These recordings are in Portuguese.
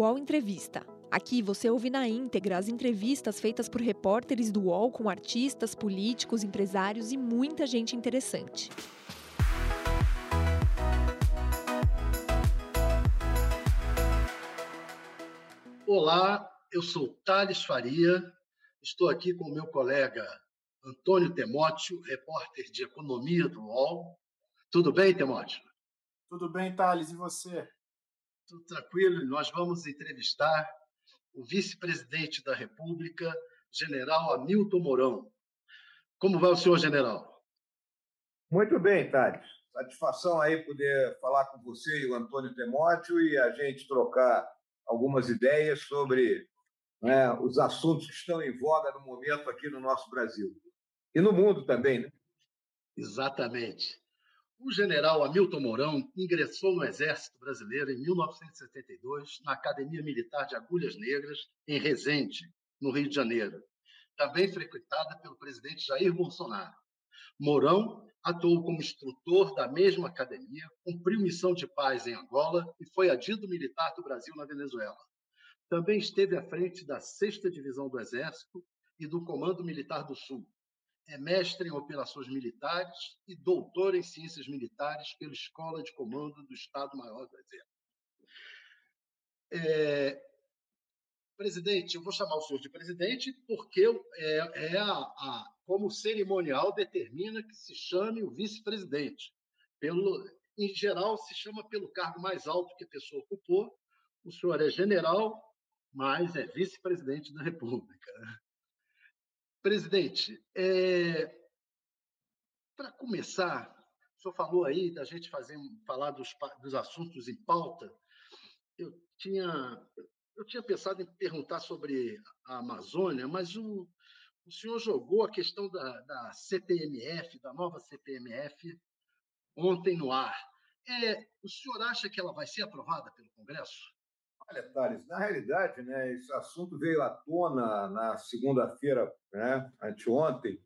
UOL Entrevista. Aqui você ouve na íntegra as entrevistas feitas por repórteres do UOL com artistas, políticos, empresários e muita gente interessante. Olá, eu sou Thales Faria, estou aqui com o meu colega Antônio Temóteo, repórter de economia do UOL. Tudo bem, Temóteo? Tudo bem, Thales, e você? Tudo tranquilo, nós vamos entrevistar o vice-presidente da República, general Hamilton Mourão. Como vai o senhor, general? Muito bem, Thales. Satisfação aí poder falar com você e o Antônio Temóteo e a gente trocar algumas ideias sobre né, os assuntos que estão em voga no momento aqui no nosso Brasil. E no mundo também, né? Exatamente. O general Hamilton Mourão ingressou no Exército Brasileiro em 1972, na Academia Militar de Agulhas Negras, em Resende, no Rio de Janeiro, também frequentada pelo presidente Jair Bolsonaro. Mourão atuou como instrutor da mesma academia, cumpriu missão de paz em Angola e foi adido militar do Brasil na Venezuela. Também esteve à frente da 6 Divisão do Exército e do Comando Militar do Sul. É mestre em operações militares e doutor em ciências militares pela Escola de Comando do Estado-Maior do Exército. É, presidente, eu vou chamar o senhor de presidente porque é, é a, a, como o cerimonial determina que se chame o vice-presidente. Pelo, em geral, se chama pelo cargo mais alto que a pessoa ocupou. O senhor é general, mas é vice-presidente da República. Presidente, é, para começar, o senhor falou aí da gente fazer, falar dos, dos assuntos em pauta. Eu tinha eu tinha pensado em perguntar sobre a Amazônia, mas o, o senhor jogou a questão da, da CPMF, da nova CPMF, ontem no ar. É, o senhor acha que ela vai ser aprovada pelo Congresso? Olha, Thales, na realidade, né, esse assunto veio à tona na segunda-feira, né, anteontem,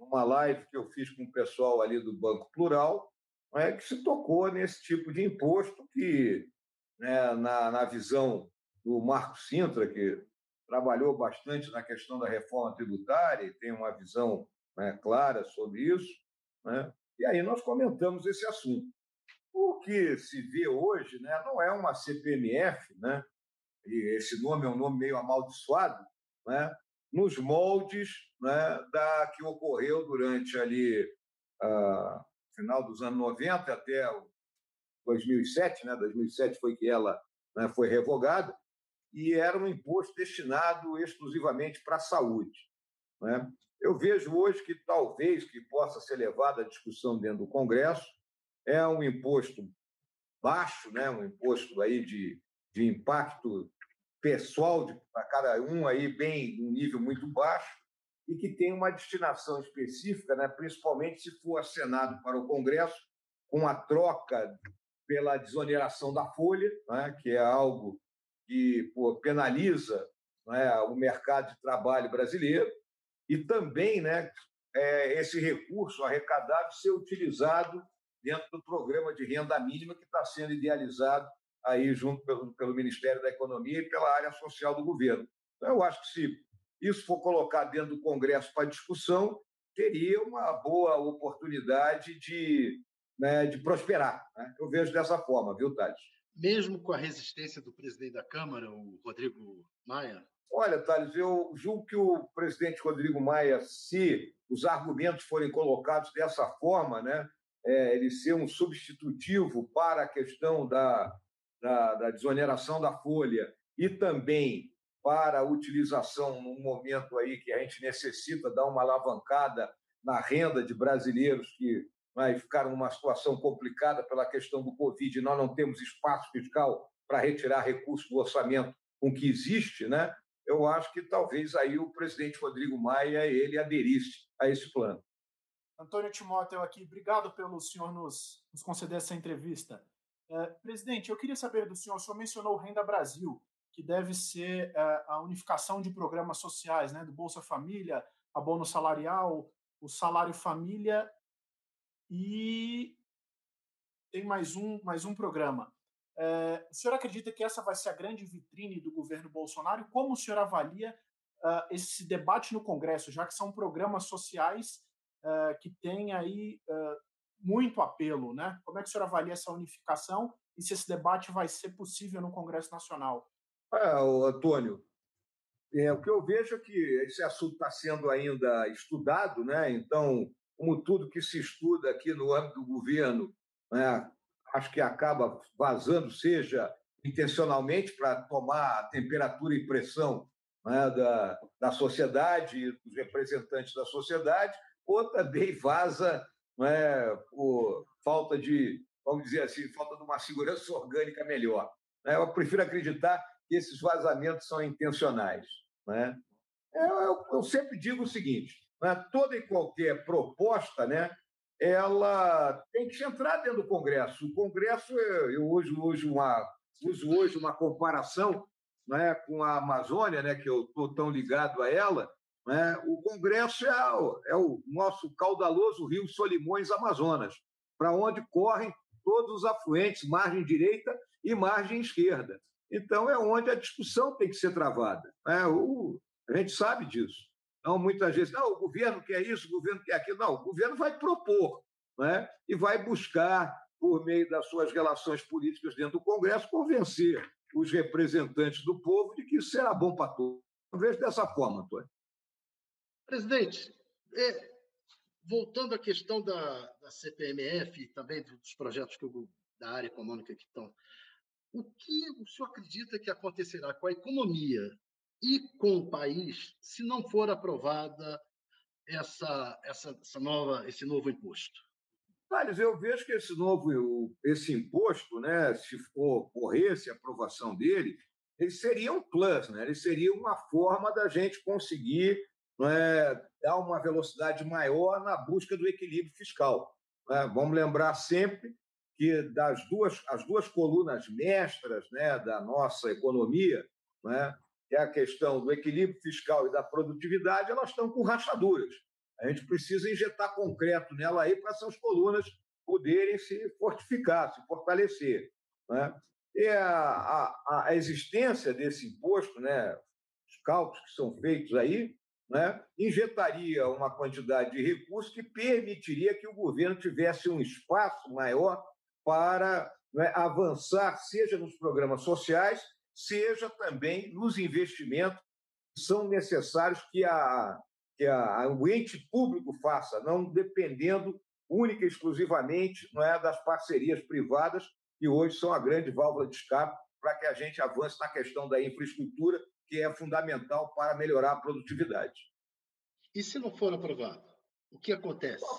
numa live que eu fiz com o pessoal ali do Banco Plural, é, que se tocou nesse tipo de imposto que, né, na, na visão do Marco Sintra, que trabalhou bastante na questão da reforma tributária e tem uma visão né, clara sobre isso. Né? E aí nós comentamos esse assunto. O que se vê hoje né, não é uma CPMF, né? e esse nome é um nome meio amaldiçoado, né? nos moldes né, da que ocorreu durante ali uh, final dos anos 90 até 2007, né? 2007 foi que ela né, foi revogada, e era um imposto destinado exclusivamente para a saúde. Né? Eu vejo hoje que talvez que possa ser levado à discussão dentro do Congresso é um imposto baixo, né? um imposto aí de, de impacto pessoal para cada um aí bem um nível muito baixo e que tem uma destinação específica, né? principalmente se for acenado para o Congresso com a troca pela desoneração da folha, né? que é algo que pô, penaliza né, o mercado de trabalho brasileiro, e também né, é, esse recurso arrecadado ser utilizado dentro do programa de renda mínima que está sendo idealizado aí junto pelo, pelo Ministério da Economia e pela área social do governo. Então, eu acho que se isso for colocado dentro do Congresso para discussão, teria uma boa oportunidade de, né, de prosperar. Né? Eu vejo dessa forma, viu, Thales? mesmo com a resistência do presidente da Câmara, o Rodrigo Maia? Olha, Thales, eu julgo que o presidente Rodrigo Maia, se os argumentos forem colocados dessa forma, né, é, ele ser um substitutivo para a questão da, da, da desoneração da folha e também para a utilização num momento aí que a gente necessita dar uma alavancada na renda de brasileiros que né, e ficaram numa situação complicada pela questão do Covid, e nós não temos espaço fiscal para retirar recursos do orçamento com que existe, né? eu acho que talvez aí o presidente Rodrigo Maia ele aderisse a esse plano. Antônio Timóteo aqui, obrigado pelo senhor nos, nos conceder essa entrevista. É, presidente, eu queria saber do senhor, o senhor mencionou o Renda Brasil, que deve ser é, a unificação de programas sociais, né, do Bolsa Família, abono salarial, o salário família e tem mais um, mais um programa. É, o senhor acredita que essa vai ser a grande vitrine do governo Bolsonaro? Como o senhor avalia uh, esse debate no Congresso, já que são programas sociais uh, que têm aí uh, muito apelo, né? Como é que o senhor avalia essa unificação e se esse debate vai ser possível no Congresso Nacional? É, Antônio, é, o que eu vejo é que esse assunto está sendo ainda estudado, né? Então, como tudo que se estuda aqui no âmbito do governo, né, acho que acaba vazando, seja intencionalmente para tomar a temperatura e pressão né, da, da sociedade, dos representantes da sociedade, ou também vaza né, por falta de, vamos dizer assim, falta de uma segurança orgânica melhor. Né? Eu prefiro acreditar que esses vazamentos são intencionais. Né? Eu, eu, eu sempre digo o seguinte: né, toda e qualquer proposta, né, ela tem que entrar dentro do Congresso. O Congresso, eu uso hoje uma, uso hoje uma comparação né, com a Amazônia, né, que eu estou tão ligado a ela. Né, o Congresso é o, é o nosso caudaloso rio Solimões Amazonas, para onde correm todos os afluentes, margem direita e margem esquerda. Então, é onde a discussão tem que ser travada. Né? O, a gente sabe disso. Então, muitas vezes, não, o governo quer isso, o governo quer aquilo. Não, o governo vai propor né? e vai buscar, por meio das suas relações políticas dentro do Congresso, convencer os representantes do povo de que isso será bom para todos. Eu vejo dessa forma, Antônio. Presidente, é, voltando à questão da, da CPMF e também dos projetos que da área econômica que estão, o que o senhor acredita que acontecerá com a economia e com o país se não for aprovada essa, essa, essa nova, esse novo imposto? Thales, eu vejo que esse novo esse imposto, né, se ocorresse a aprovação dele, ele seria um plus, né? ele seria uma forma da gente conseguir dar uma velocidade maior na busca do equilíbrio fiscal. Né? Vamos lembrar sempre que das duas, as duas colunas mestras né, da nossa economia, né, que é a questão do equilíbrio fiscal e da produtividade, elas estão com rachaduras. A gente precisa injetar concreto nela aí para essas colunas poderem se fortificar, se fortalecer. Né? E a, a, a, existência desse imposto, né, os cálculos que são feitos aí, né, injetaria uma quantidade de recursos que permitiria que o governo tivesse um espaço maior para né, avançar, seja nos programas sociais, seja também nos investimentos que são necessários que, a, que a, o ente público faça, não dependendo única e exclusivamente não é, das parcerias privadas, que hoje são a grande válvula de escape para que a gente avance na questão da infraestrutura, que é fundamental para melhorar a produtividade. E se não for aprovado, o que acontece? Bom,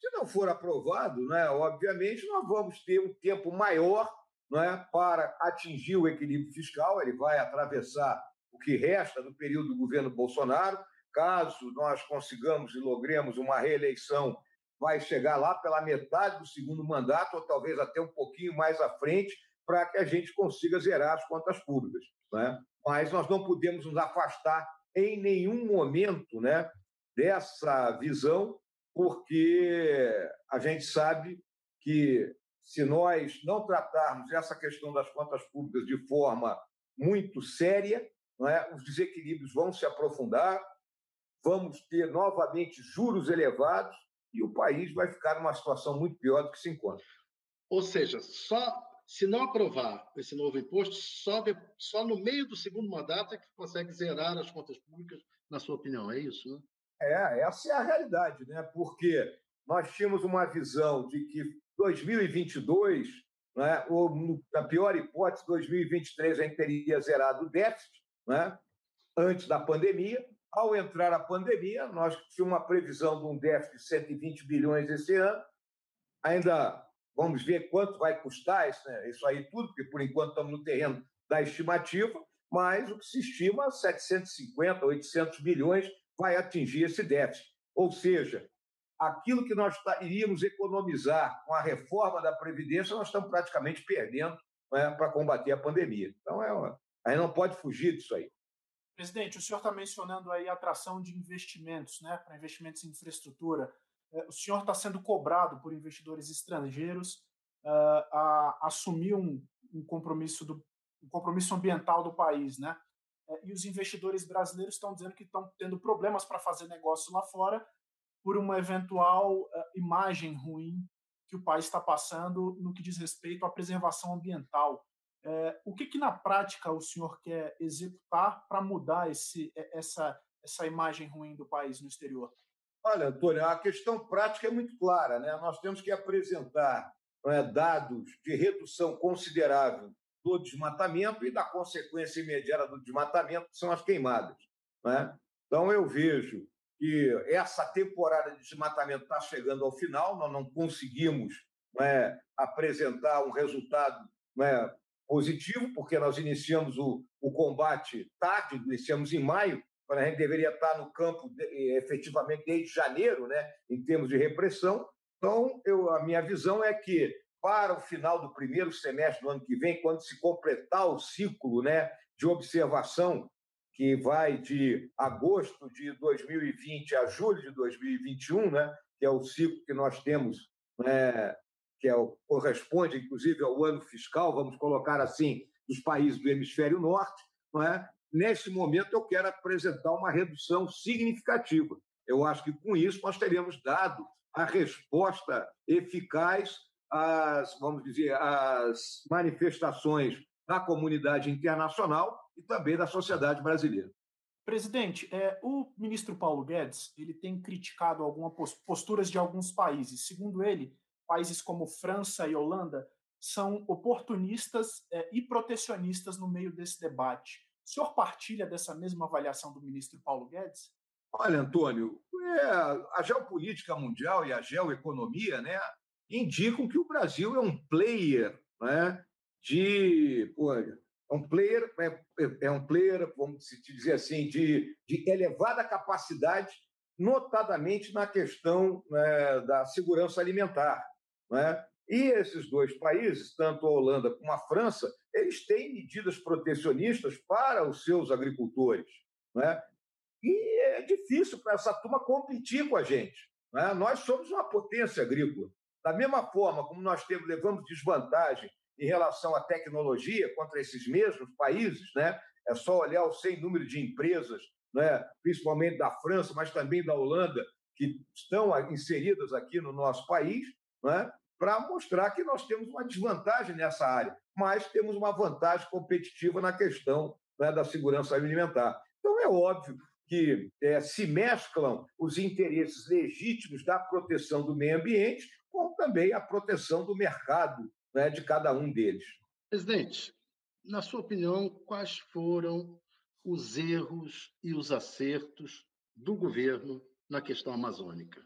se não for aprovado, né, obviamente, nós vamos ter um tempo maior né, para atingir o equilíbrio fiscal. Ele vai atravessar o que resta do período do governo Bolsonaro. Caso nós consigamos e logremos uma reeleição vai chegar lá pela metade do segundo mandato, ou talvez até um pouquinho mais à frente, para que a gente consiga zerar as contas públicas. Né? Mas nós não podemos nos afastar em nenhum momento né, dessa visão, porque a gente sabe que se nós não tratarmos essa questão das contas públicas de forma muito séria, é? os desequilíbrios vão se aprofundar, vamos ter novamente juros elevados, e o país vai ficar numa situação muito pior do que se encontra. Ou seja, só se não aprovar esse novo imposto, só, de, só no meio do segundo mandato é que consegue zerar as contas públicas, na sua opinião, é isso? Né? É, essa é a realidade, né? porque nós tínhamos uma visão de que 2022, né, ou na pior hipótese, 2023 a gente teria zerado o déficit, né, antes da pandemia, ao entrar a pandemia, nós tínhamos uma previsão de um déficit de 120 bilhões esse ano. Ainda vamos ver quanto vai custar isso, né? isso aí tudo, porque por enquanto estamos no terreno da estimativa, mas o que se estima 750, 800 bilhões vai atingir esse déficit. Ou seja, aquilo que nós iríamos economizar com a reforma da Previdência, nós estamos praticamente perdendo né, para combater a pandemia. Então, é uma... aí não pode fugir disso aí. Presidente, o senhor está mencionando aí a atração de investimentos, né, para investimentos em infraestrutura. É, o senhor está sendo cobrado por investidores estrangeiros uh, a assumir um, um compromisso do um compromisso ambiental do país, né? É, e os investidores brasileiros estão dizendo que estão tendo problemas para fazer negócio lá fora por uma eventual uh, imagem ruim que o país está passando no que diz respeito à preservação ambiental. É, o que, que, na prática o senhor quer executar para mudar esse, essa, essa imagem ruim do país no exterior? Olha, Antônio, a questão prática é muito clara. Né? Nós temos que apresentar é, dados de redução considerável do desmatamento e da consequência imediata do desmatamento, que são as queimadas. Né? Então, eu vejo que essa temporada de desmatamento está chegando ao final, nós não conseguimos né, apresentar um resultado né, positivo, porque nós iniciamos o, o combate tarde, iniciamos em maio, quando a gente deveria estar no campo de, efetivamente desde janeiro, né, em termos de repressão. Então, eu, a minha visão é que para o final do primeiro semestre do ano que vem, quando se completar o ciclo né, de observação, que vai de agosto de 2020 a julho de 2021, né, que é o ciclo que nós temos, né, que é o, corresponde, inclusive, ao ano fiscal, vamos colocar assim, dos países do hemisfério norte, não é? Nesse momento, eu quero apresentar uma redução significativa. Eu acho que, com isso, nós teremos dado a resposta eficaz às, vamos dizer, às manifestações da comunidade internacional e também da sociedade brasileira. Presidente, é, o ministro Paulo Guedes ele tem criticado algumas posturas de alguns países. Segundo ele, países como França e Holanda são oportunistas é, e protecionistas no meio desse debate. O senhor partilha dessa mesma avaliação do ministro Paulo Guedes? Olha, Antônio, é, a geopolítica mundial e a geoeconomia né, indicam que o Brasil é um player né, de. Pô, é um player, é, é um player, vamos dizer assim, de, de elevada capacidade, notadamente na questão né, da segurança alimentar. Né? E esses dois países, tanto a Holanda como a França, eles têm medidas protecionistas para os seus agricultores. Né? E é difícil para essa turma competir com a gente. Né? Nós somos uma potência agrícola. Da mesma forma como nós temos, levamos desvantagem em relação à tecnologia contra esses mesmos países, né? é só olhar o sem número de empresas, né? principalmente da França, mas também da Holanda, que estão inseridas aqui no nosso país, né? Para mostrar que nós temos uma desvantagem nessa área, mas temos uma vantagem competitiva na questão né, da segurança alimentar. Então, é óbvio que é, se mesclam os interesses legítimos da proteção do meio ambiente com também a proteção do mercado né, de cada um deles. Presidente, na sua opinião, quais foram os erros e os acertos do governo na questão amazônica?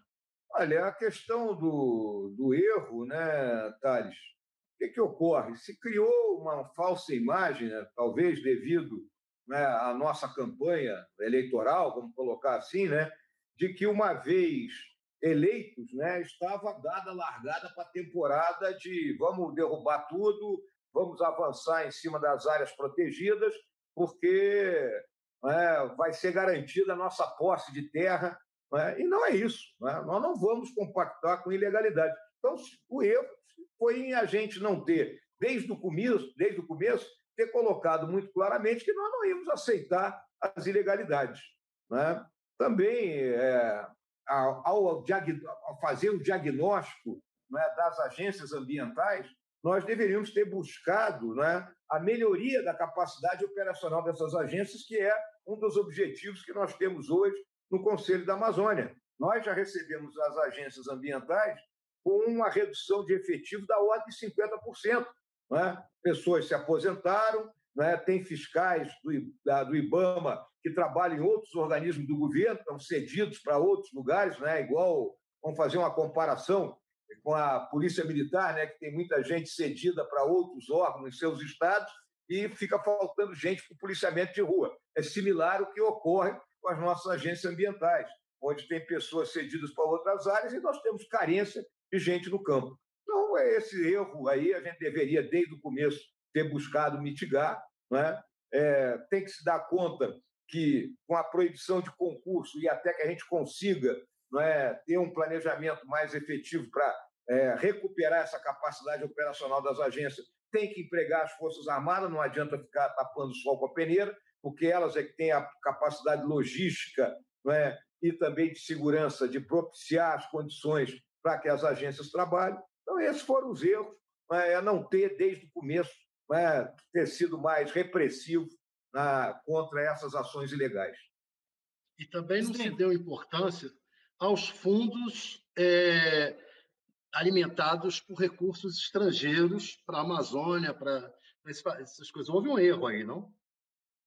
Olha, a questão do, do erro, né, Thales? O que, que ocorre? Se criou uma falsa imagem, né, talvez devido né, à nossa campanha eleitoral, vamos colocar assim, né, de que uma vez eleitos, né, estava dada largada para a temporada de vamos derrubar tudo, vamos avançar em cima das áreas protegidas, porque né, vai ser garantida a nossa posse de terra né? E não é isso. Né? Nós não vamos compactar com ilegalidade. Então, o erro foi em a gente não ter, desde o começo, desde o começo ter colocado muito claramente que nós não íamos aceitar as ilegalidades. Né? Também, é, ao, ao, ao, fazer o diagnóstico né, das agências ambientais, nós deveríamos ter buscado né, a melhoria da capacidade operacional dessas agências, que é um dos objetivos que nós temos hoje no Conselho da Amazônia. Nós já recebemos as agências ambientais com uma redução de efetivo da ordem de 50%. Né? Pessoas se aposentaram, né? tem fiscais do, do IBAMA que trabalham em outros organismos do governo, estão cedidos para outros lugares, né? igual, vamos fazer uma comparação com a Polícia Militar, né? que tem muita gente cedida para outros órgãos em seus estados e fica faltando gente para o policiamento de rua. É similar ao que ocorre com as nossas agências ambientais, onde tem pessoas cedidas para outras áreas e nós temos carência de gente no campo. Então, é esse erro aí a gente deveria, desde o começo, ter buscado mitigar. Né? É, tem que se dar conta que, com a proibição de concurso e até que a gente consiga é, ter um planejamento mais efetivo para é, recuperar essa capacidade operacional das agências, tem que empregar as Forças Armadas, não adianta ficar tapando o sol com a peneira, porque elas é que têm a capacidade logística não é? e também de segurança de propiciar as condições para que as agências trabalhem. Então, esses foram os erros, não é? é não ter, desde o começo, não é? ter sido mais repressivo na, contra essas ações ilegais. E também não se deu importância aos fundos é, alimentados por recursos estrangeiros para a Amazônia, para essas coisas. Houve um erro aí, não?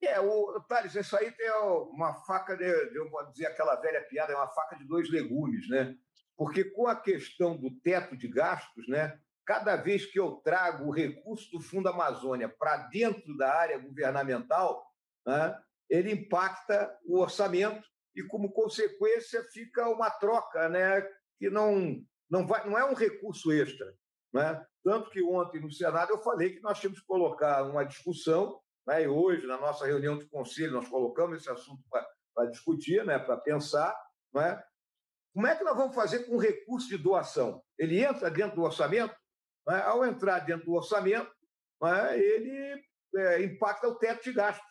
É, o, Thales, isso aí tem uma faca, de, eu vou dizer aquela velha piada, é uma faca de dois legumes, né? Porque com a questão do teto de gastos, né? Cada vez que eu trago o recurso do Fundo Amazônia para dentro da área governamental, né, ele impacta o orçamento e, como consequência, fica uma troca né, que não, não, vai, não é um recurso extra. Né? Tanto que ontem no Senado eu falei que nós tínhamos que colocar uma discussão, né, e hoje, na nossa reunião de conselho, nós colocamos esse assunto para discutir, né, para pensar. Né? Como é que nós vamos fazer com o recurso de doação? Ele entra dentro do orçamento? Né? Ao entrar dentro do orçamento, né, ele é, impacta o teto de gastos.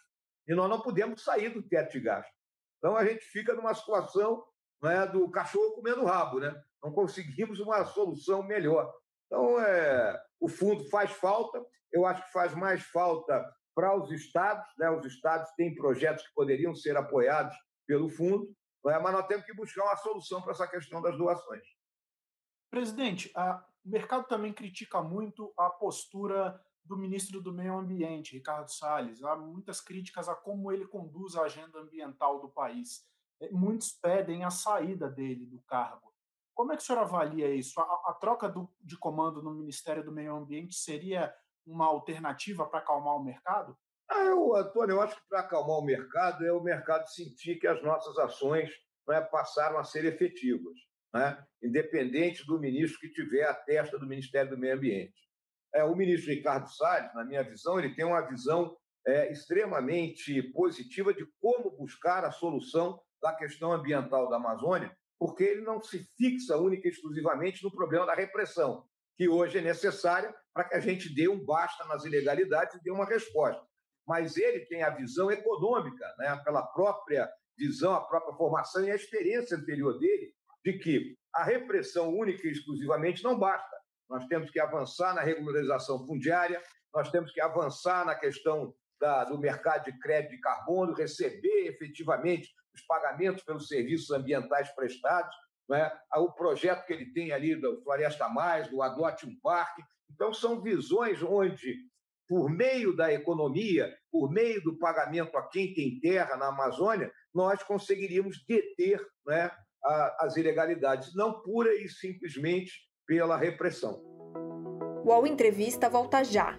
E nós não podemos sair do teto de gastos. Então a gente fica numa situação né, do cachorro comendo rabo, né? Não conseguimos uma solução melhor. Então é, o fundo faz falta. Eu acho que faz mais falta para os estados. Né? Os estados têm projetos que poderiam ser apoiados pelo fundo, né? mas nós temos que buscar uma solução para essa questão das doações. Presidente, a, o mercado também critica muito a postura do ministro do Meio Ambiente, Ricardo Salles. Há muitas críticas a como ele conduz a agenda ambiental do país. É, muitos pedem a saída dele do cargo. Como é que o senhor avalia isso? A, a troca do, de comando no Ministério do Meio Ambiente seria uma alternativa para acalmar o mercado? Ah, eu, Antônio, eu acho que para acalmar o mercado é o mercado sentir que as nossas ações né, passaram a ser efetivas, né? independente do ministro que tiver a testa do Ministério do Meio Ambiente. É, o ministro Ricardo Salles, na minha visão, ele tem uma visão é, extremamente positiva de como buscar a solução da questão ambiental da Amazônia, porque ele não se fixa única e exclusivamente no problema da repressão, que hoje é necessária para que a gente dê um basta nas ilegalidades e dê uma resposta. Mas ele tem a visão econômica, né, pela própria visão, a própria formação e a experiência anterior dele, de que a repressão única e exclusivamente não basta nós temos que avançar na regularização fundiária, nós temos que avançar na questão da, do mercado de crédito de carbono, receber efetivamente os pagamentos pelos serviços ambientais prestados, é? o projeto que ele tem ali do Floresta Mais, do Adote um Parque. Então, são visões onde, por meio da economia, por meio do pagamento a quem tem terra na Amazônia, nós conseguiríamos deter né, as ilegalidades, não pura e simplesmente pela repressão. O Entrevista volta já.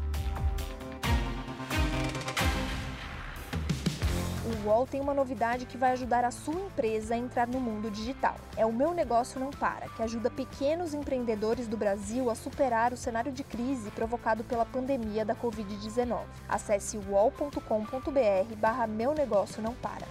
UOL tem uma novidade que vai ajudar a sua empresa a entrar no mundo digital. É o Meu Negócio Não Para, que ajuda pequenos empreendedores do Brasil a superar o cenário de crise provocado pela pandemia da Covid-19. Acesse uol.com.br barra Meu Negócio Não Para.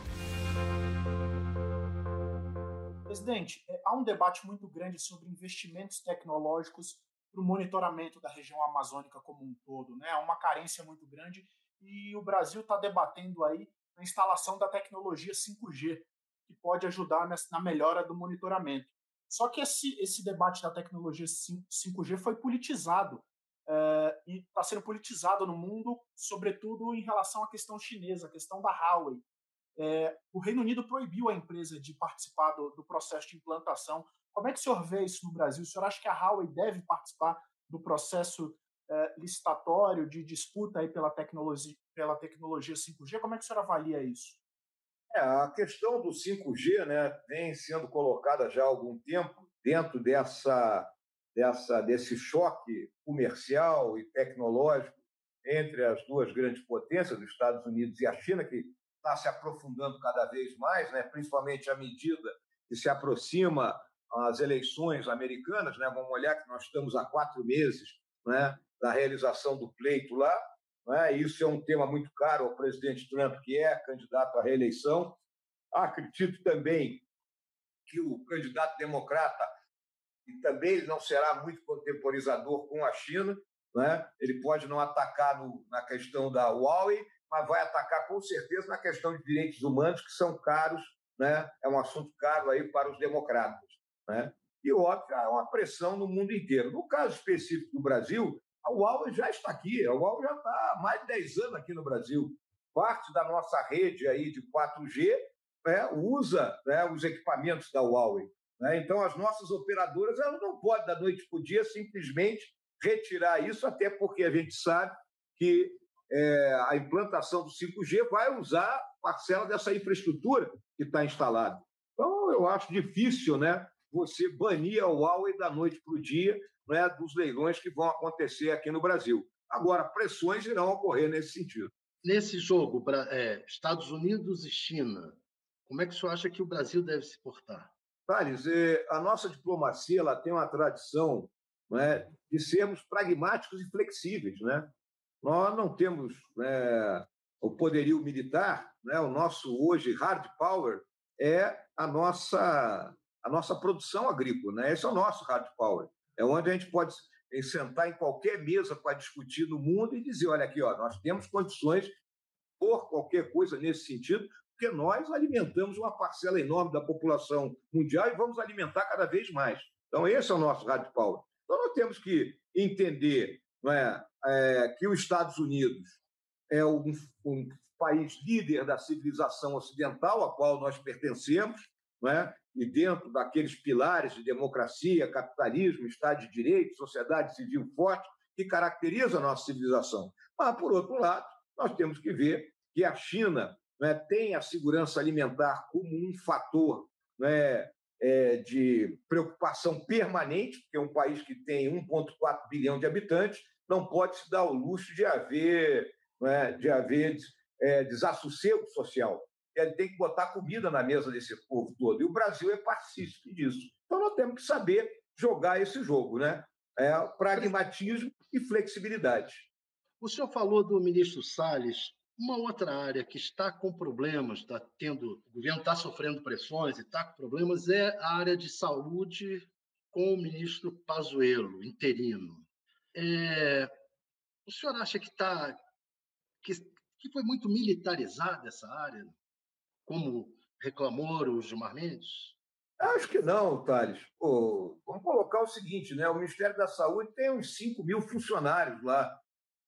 Presidente, é, há um debate muito grande sobre investimentos tecnológicos para o monitoramento da região amazônica como um todo. Né? Há uma carência muito grande e o Brasil está debatendo aí a instalação da tecnologia 5G, que pode ajudar na melhora do monitoramento. Só que esse, esse debate da tecnologia 5G foi politizado é, e está sendo politizado no mundo, sobretudo em relação à questão chinesa, a questão da Huawei. É, o Reino Unido proibiu a empresa de participar do, do, processo de implantação. Como é que o senhor vê isso no Brasil? O senhor acha que a Huawei deve participar do processo licitatório de disputa aí pela tecnologia, pela tecnologia 5G. Como é que o senhor avalia isso? É, a questão do 5G né, vem sendo colocada já há algum tempo dentro dessa dessa, desse choque comercial e tecnológico entre as duas grandes potências, os Estados Unidos e a China, que está se aprofundando cada vez mais, né? principalmente à medida que se aproxima as eleições americanas. Né? Vamos olhar que nós estamos há quatro meses né, da realização do pleito lá. Né? Isso é um tema muito caro ao presidente Trump, que é candidato à reeleição. Acredito também que o candidato democrata e também ele não será muito contemporizador com a China, né? Ele pode não atacar no, na questão da Huawei, mas vai atacar com certeza na questão de direitos humanos que são caros, né? É um assunto caro aí para os democratas, né? E óbvio, há uma pressão no mundo inteiro. No caso específico do Brasil, a Huawei já está aqui, a Huawei já está há mais de 10 anos aqui no Brasil. Parte da nossa rede aí de 4G né, usa né, os equipamentos da Huawei. Né? Então, as nossas operadoras elas não podem, da noite para o dia, simplesmente retirar isso, até porque a gente sabe que é, a implantação do 5G vai usar parcela dessa infraestrutura que está instalada. Então, eu acho difícil né, você banir a Huawei da noite para o dia né, dos leilões que vão acontecer aqui no Brasil. Agora, pressões irão ocorrer nesse sentido. Nesse jogo, é, Estados Unidos e China, como é que o senhor acha que o Brasil deve se portar? Thales, é, a nossa diplomacia ela tem uma tradição né, de sermos pragmáticos e flexíveis. Né? Nós não temos né, o poderio militar, né? o nosso hoje hard power é a nossa, a nossa produção agrícola. Né? Esse é o nosso hard power. É onde a gente pode sentar em qualquer mesa para discutir no mundo e dizer: olha aqui, ó, nós temos condições por qualquer coisa nesse sentido, porque nós alimentamos uma parcela enorme da população mundial e vamos alimentar cada vez mais. Então, esse é o nosso rádio power. Então, nós temos que entender é, é que os Estados Unidos é um, um, país líder da civilização ocidental, a qual nós pertencemos, é? E dentro daqueles pilares de democracia, capitalismo, Estado de Direito, sociedade civil forte, que caracteriza a nossa civilização. Mas, por outro lado, nós temos que ver que a China né, tem a segurança alimentar como um fator né, é, de preocupação permanente, porque é um país que tem 1,4 bilhão de habitantes, não pode se dar o luxo de haver, né, de haver é, desassossego social. Ele tem que botar comida na mesa desse povo todo. E o Brasil é partícipe disso. Então nós temos que saber jogar esse jogo, né? É pragmatismo e flexibilidade. O senhor falou do ministro Salles uma outra área que está com problemas, está tendo, o governo está sofrendo pressões e está com problemas, é a área de saúde com o ministro Pazuello, interino. É, o senhor acha que está que, que foi muito militarizada essa área, como reclamou o Gilmar Mendes? Acho que não, Thales. Pô, vamos colocar o seguinte, né? O Ministério da Saúde tem uns 5 mil funcionários lá.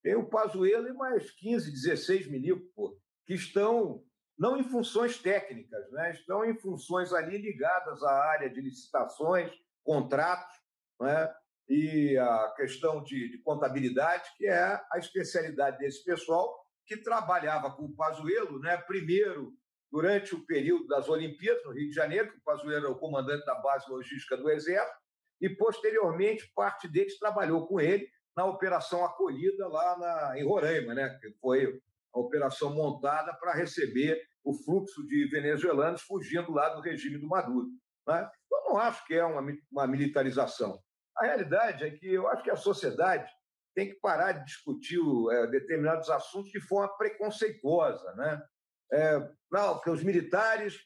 Tem o Pazuello e mais 15, 16 milico, pô, que estão não em funções técnicas, né? estão em funções ali ligadas à área de licitações, contratos, né? e a questão de, de, contabilidade, que é a especialidade desse pessoal que trabalhava com o Pazuello, né? primeiro durante o período das Olimpíadas, no Rio de Janeiro, que o Pazuello era o comandante da base logística do Exército, e posteriormente parte deles trabalhou com ele na operação acolhida lá na, em Roraima, né? que foi a operação montada para receber o fluxo de venezuelanos fugindo lá do regime do Maduro. Né? Eu não acho que é uma, uma militarização. A realidade é que eu acho que a sociedade tem que parar de discutir é, determinados assuntos de forma preconceituosa. Né? É, não, porque os militares.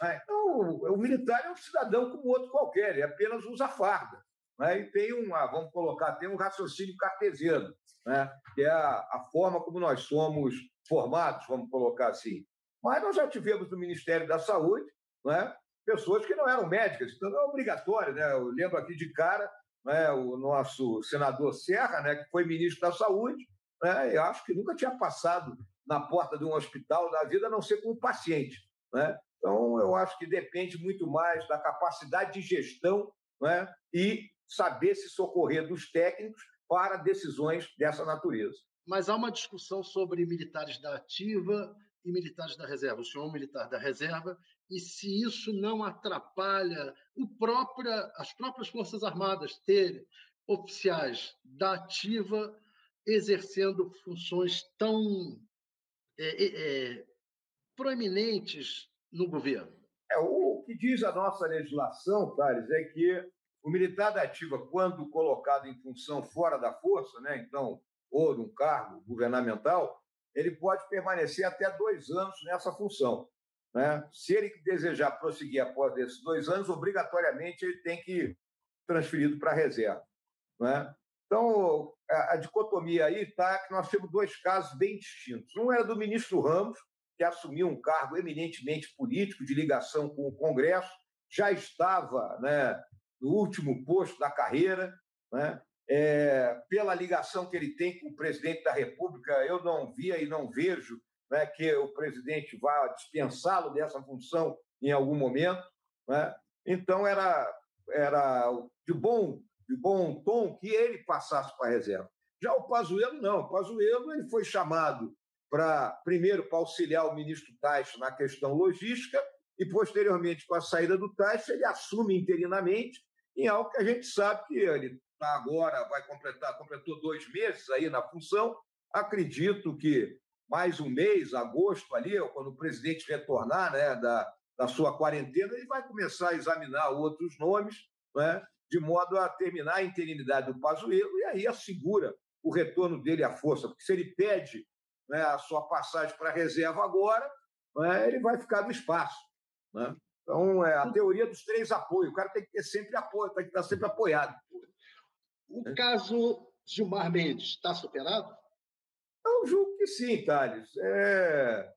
Né? Não, o militar é um cidadão como outro qualquer, ele apenas usa farda. Né? E tem uma, vamos colocar, tem um raciocínio cartesiano, né? que é a, a forma como nós somos formados, vamos colocar assim. Mas nós já tivemos no Ministério da Saúde né? pessoas que não eram médicas, então é obrigatório. Né? Eu lembro aqui de cara né? o nosso senador Serra, né? que foi ministro da Saúde, né? e acho que nunca tinha passado na porta de um hospital da vida, a não ser como paciente. Né? Então, eu acho que depende muito mais da capacidade de gestão né? e saber se socorrer dos técnicos para decisões dessa natureza. Mas há uma discussão sobre militares da ativa e militares da reserva. O senhor é um militar da reserva, e se isso não atrapalha própria, as próprias Forças Armadas terem oficiais da ativa exercendo funções tão é, é, proeminentes no governo? É, o que diz a nossa legislação, Thales, é que o militar da ativa, quando colocado em função fora da força, né, então, ou num cargo governamental, ele pode permanecer até dois anos nessa função. Né? Se ele desejar prosseguir após esses dois anos, obrigatoriamente ele tem que ir transferido para a reserva. Né? Então, a, dicotomia aí está que nós temos dois casos bem distintos. Um era do ministro Ramos, que assumiu um cargo eminentemente político de ligação com o Congresso, já estava né, no último posto da carreira, né? É, pela ligação que ele tem com o presidente da República, eu não via e não vejo né, que o presidente vá dispensá-lo dessa função em algum momento. Né? Então, era, era de bom, de bom tom que ele passasse para a reserva. Já o Pazuello, não. O Pazuello ele foi chamado para, primeiro, para auxiliar o ministro Taixa na questão logística e, posteriormente, com a saída do Taixa, ele assume interinamente em algo que a gente sabe que ele está agora, vai completar, completou dois meses aí na função. Acredito que mais um mês, agosto ali, quando o presidente retornar né, da, da sua quarentena, ele vai começar a examinar outros nomes, né, de modo a terminar a interinidade do Pazuello e aí assegura o retorno dele à força, porque se ele pede né, a sua passagem para a reserva agora, né, ele vai ficar no espaço. Né? Então, é a teoria dos três apoios. O cara tem que ter sempre apoio, tem que estar sempre apoiado. O caso Gilmar Mendes está superado? Eu julgo que sim, Thales. É...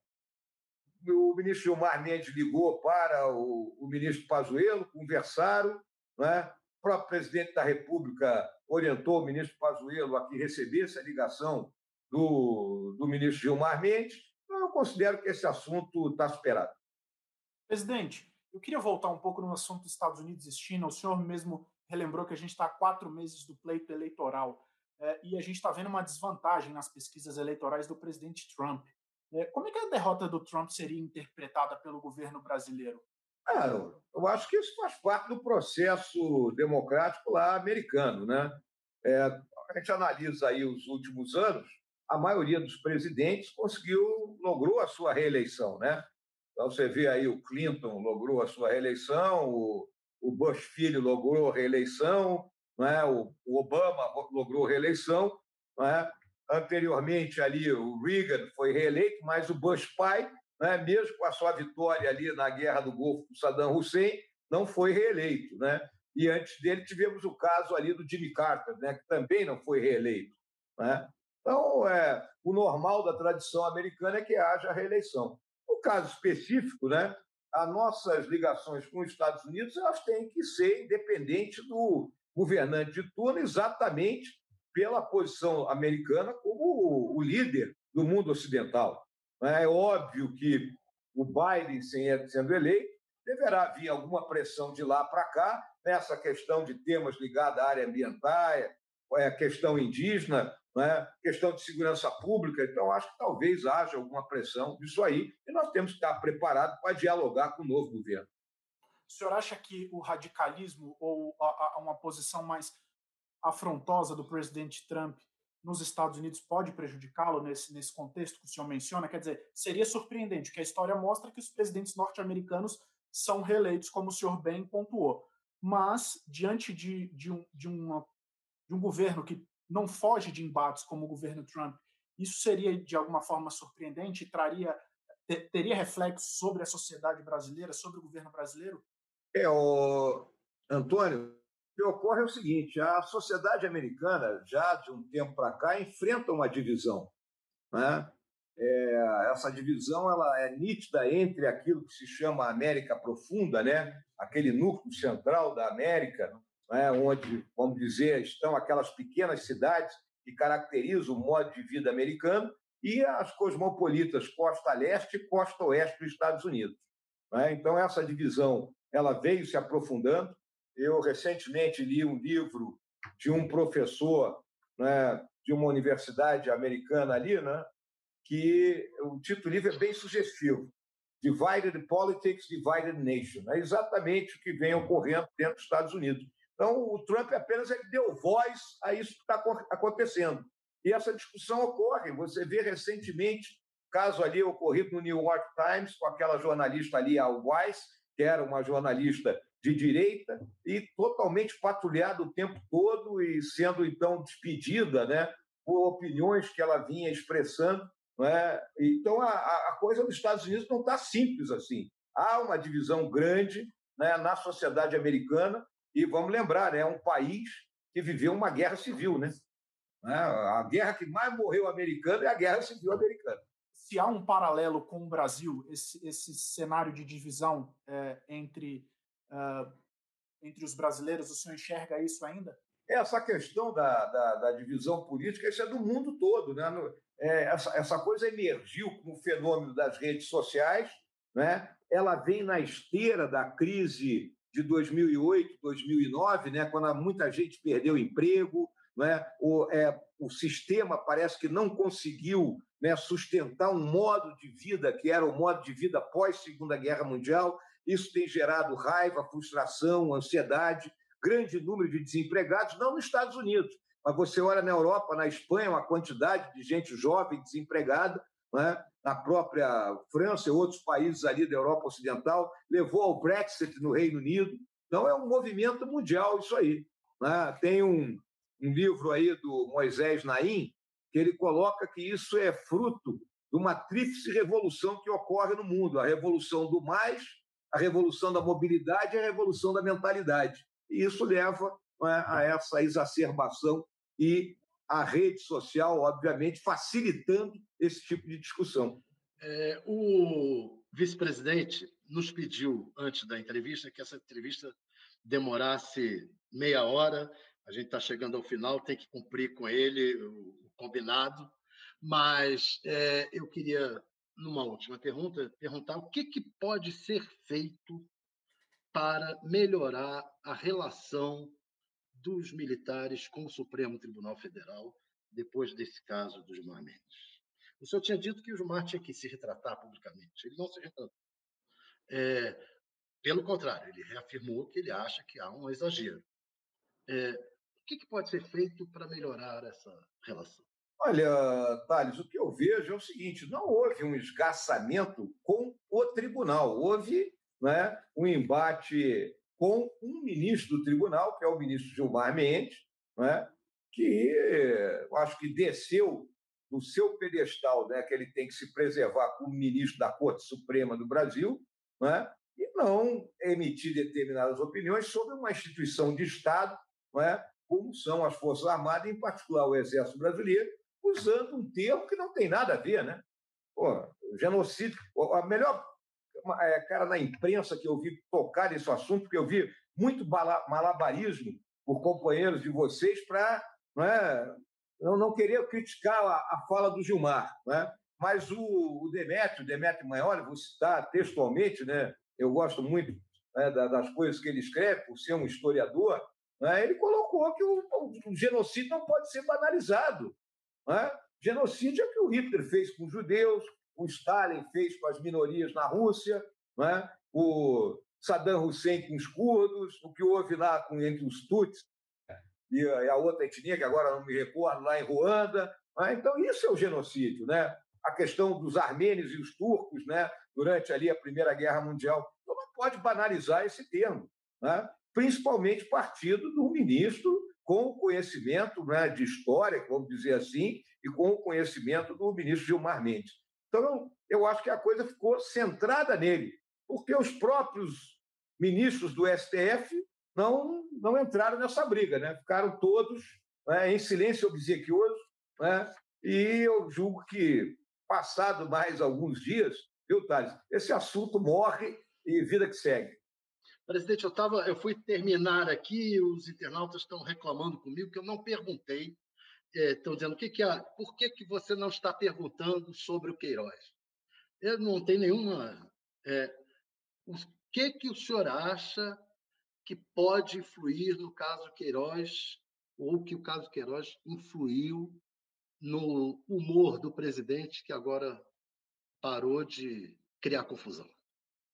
O ministro Gilmar Mendes ligou para o, o ministro Pazuello, conversaram, né? O próprio presidente da República orientou o ministro Pazuello a que recebesse a ligação do, do ministro Gilmar Mendes. Eu considero que esse assunto está superado. Presidente, eu queria voltar um pouco no assunto dos Estados Unidos e China. O senhor mesmo relembrou que a gente está quatro meses do pleito eleitoral é, e a gente está vendo uma desvantagem nas pesquisas eleitorais do presidente Trump. É, como é que a derrota do Trump seria interpretada pelo governo brasileiro? É, eu acho que isso faz parte do processo democrático lá americano, né? É, a gente analisa aí os últimos anos, a maioria dos presidentes conseguiu, logrou a sua reeleição, né? Então, você vê aí o Clinton logrou a sua reeleição, o, o Bush filho logrou reeleição, né? o, o Obama logrou reeleição. Né? Anteriormente, ali, o Reagan foi reeleito, mas o Bush pai, né? mesmo com a sua vitória ali na Guerra do Golfo com Saddam Hussein, não foi reeleito. Né? E antes dele tivemos o caso ali do Jimmy Carter, né? que também não foi reeleito. Né? Então, é, o normal da tradição americana é que haja reeleição caso específico, né, as nossas ligações com os Estados Unidos elas têm que ser independentes do governante de turno, exatamente pela posição americana como o líder do mundo ocidental. É óbvio que o Biden, sendo eleito, deverá vir alguma pressão de lá para cá nessa questão de temas ligados à área ambiental, é, questão indígena, né? questão de segurança pública. Então, acho que talvez haja alguma pressão disso aí e nós temos que estar preparados para dialogar com o novo governo. O senhor acha que o radicalismo ou a, a, uma posição mais afrontosa do presidente Trump nos Estados Unidos pode prejudicá-lo nesse, nesse contexto que o senhor menciona? Quer dizer, seria surpreendente, que a história mostra que os presidentes norte-americanos são reeleitos, como o senhor bem pontuou. Mas, diante de, de, um, de, uma, de um governo que não foge de embates como o governo Trump, isso seria de alguma forma surpreendente e traria teria reflexos sobre a sociedade brasileira, sobre o governo brasileiro? É, o Antônio, que ocorre é o seguinte: a sociedade americana, já de um tempo para cá, enfrenta uma divisão. Né? É, essa divisão ela é nítida entre aquilo que se chama América Profunda, né? aquele núcleo central da América, né, onde, vamos dizer, estão aquelas pequenas cidades que caracterizam o modo de vida americano, e as cosmopolitas costa leste e costa oeste dos Estados Unidos. Né? Então, essa divisão ela veio se aprofundando. Eu recentemente li um livro de um professor né, de uma universidade americana ali, né, que o título do livro é bem sugestivo. Divided Politics, Divided Nation. É exatamente o que vem ocorrendo dentro dos Estados Unidos. Então, o Trump apenas é que deu voz a isso que está acontecendo. E essa discussão ocorre. Você vê recentemente caso ali ocorrido no New York Times com aquela jornalista ali, a Weiss, que era uma jornalista de direita e totalmente patrulhada o tempo todo e sendo então despedida, né, por opiniões que ela vinha expressando, né? Então a, a coisa nos Estados Unidos não está simples assim. Há uma divisão grande né, na sociedade americana e vamos lembrar, é um país que viveu uma guerra civil, né? né? A guerra que mais morreu americana é a guerra civil americana se há um paralelo com o Brasil, esse, esse cenário de divisão é, entre, uh, entre os brasileiros, o senhor enxerga isso ainda? Essa questão da, da, da divisão política, isso é do mundo todo. Né? É, essa, essa coisa emergiu como fenômeno das redes sociais, né? ela vem na esteira da crise de 2008, 2009, né? quando muita gente perdeu emprego, né? o, é, o sistema parece que não conseguiu né, sustentar um modo de vida que era o modo de vida pós-Segunda Guerra Mundial. Isso tem gerado raiva, frustração, ansiedade, grande número de desempregados, não nos Estados Unidos, mas você olha na Europa, na Espanha, uma quantidade de gente jovem desempregada, né? na própria França e outros países ali da Europa Ocidental, levou ao Brexit no Reino Unido. Então, é um movimento mundial isso aí. Né? Tem um, um livro aí do Moisés Naim, que ele coloca que isso é fruto de uma tríplice revolução que ocorre no mundo: a revolução do mais, a revolução da mobilidade e a revolução da mentalidade. E isso leva né, a essa exacerbação e a rede social, obviamente, facilitando esse tipo de discussão. É, o vice-presidente nos pediu, antes da entrevista, que essa entrevista demorasse meia hora. A gente está chegando ao final, tem que cumprir com ele combinado, mas é, eu queria, numa última pergunta, perguntar o que, que pode ser feito para melhorar a relação dos militares com o Supremo Tribunal Federal depois desse caso do Gilmar Mendes. O senhor tinha dito que o Gilmar tinha que se retratar publicamente. Ele não se retratou. É, pelo contrário, ele reafirmou que ele acha que há um exagero. É, o que, que pode ser feito para melhorar essa relação? Olha, Thales, o que eu vejo é o seguinte: não houve um esgarçamento com o tribunal, houve né, um embate com um ministro do tribunal, que é o ministro Gilmar Mendes, né, que eu acho que desceu do seu pedestal, né, que ele tem que se preservar como ministro da Corte Suprema do Brasil, né, e não emitir determinadas opiniões sobre uma instituição de Estado, né, como são as Forças Armadas, em particular o Exército Brasileiro, usando um termo que não tem nada a ver, né? Pô, genocídio. A melhor é, cara na imprensa que eu vi tocar nesse assunto, porque eu vi muito malabarismo por companheiros de vocês para não, é, não, querer criticar a, a, fala do Gilmar, né? mas o, o Demetrio, Demetrio Maioli, vou citar textualmente, né? eu gosto muito né, das coisas que ele escreve, por ser um historiador, né? ele colocou que o, o genocídio não pode ser banalizado. Né? Genocídio é o que o Hitler fez com os judeus, o Stalin fez com as minorias na Rússia, né? o Saddam Hussein com os curdos, o que houve lá com, entre os Tutsis e a, outra etnia, que agora não me recordo, lá em Ruanda. Né? Então, isso é o genocídio. Né? A questão dos armênios e os turcos né? durante ali a Primeira Guerra Mundial. Então, não pode banalizar esse termo, né? principalmente partido do ministro com o conhecimento né, de história, vamos dizer assim, e com o conhecimento do ministro Gilmar Mendes. Então, eu acho que a coisa ficou centrada nele, porque os próprios ministros do STF não, não entraram nessa briga, né? ficaram todos né, em silêncio obsequioso, né? e eu julgo que, passado mais alguns dias, viu, Thales, esse assunto morre e vida que segue. Presidente, eu, tava, eu fui terminar aqui, os internautas estão reclamando comigo que eu não perguntei. É, estão dizendo, que que há, por que, que você não está perguntando sobre o Queiroz? Eu não tenho nenhuma... É, o que, que o senhor acha que pode influir no caso Queiroz, ou que o caso Queiroz influiu no humor do presidente que agora parou de criar confusão?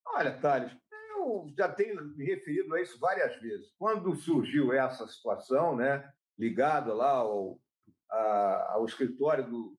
Olha, Thales, eu já tenho me referido a isso várias vezes. Quando surgiu essa situação, né, ligada lá ao, a, ao escritório do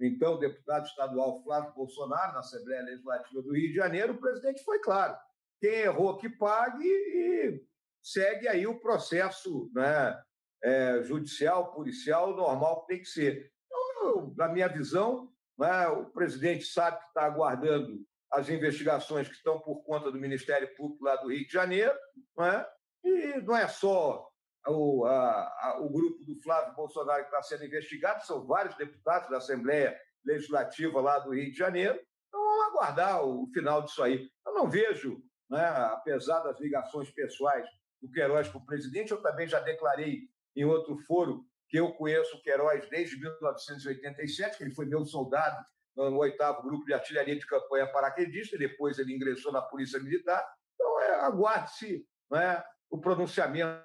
então deputado estadual Flávio Bolsonaro, na Assembleia Legislativa do Rio de Janeiro, o presidente foi claro. Quem errou que pague e segue aí o processo né, é, judicial, policial, normal que tem que ser. Então, eu, na minha visão, né, o presidente sabe que está aguardando as investigações que estão por conta do Ministério Público lá do Rio de Janeiro, né, e não é só o, a, a, o grupo do Flávio Bolsonaro que está sendo investigado, são vários deputados da Assembleia Legislativa lá do Rio de Janeiro. Então vamos aguardar o final disso aí. Eu não vejo, né, apesar das ligações pessoais do Queiroz com o presidente, eu também já declarei em outro foro que eu conheço o Queiroz desde 1987, que ele foi meu soldado no oitavo grupo de artilharia de campanha paraquedista, depois ele ingressou na Polícia Militar. Então, é, aguarde-se né, o pronunciamento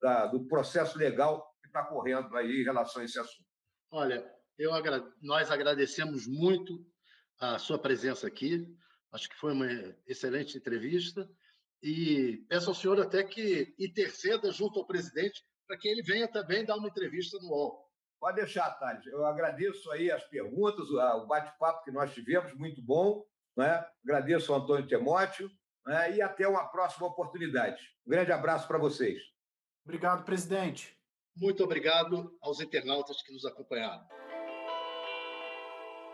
da, do processo legal que está correndo aí em relação a esse assunto. Olha, eu, nós agradecemos muito a sua presença aqui. Acho que foi uma excelente entrevista. E peço ao senhor até que interceda junto ao presidente para que ele venha também dar uma entrevista no UOL. Pode deixar, Thales. Eu agradeço aí as perguntas, o bate-papo que nós tivemos, muito bom. Né? Agradeço ao Antônio Temóteo né? e até uma próxima oportunidade. Um grande abraço para vocês. Obrigado, presidente. Muito obrigado aos internautas que nos acompanharam.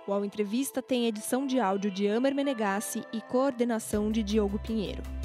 O Ao Entrevista tem edição de áudio de Amer Menegassi e coordenação de Diogo Pinheiro.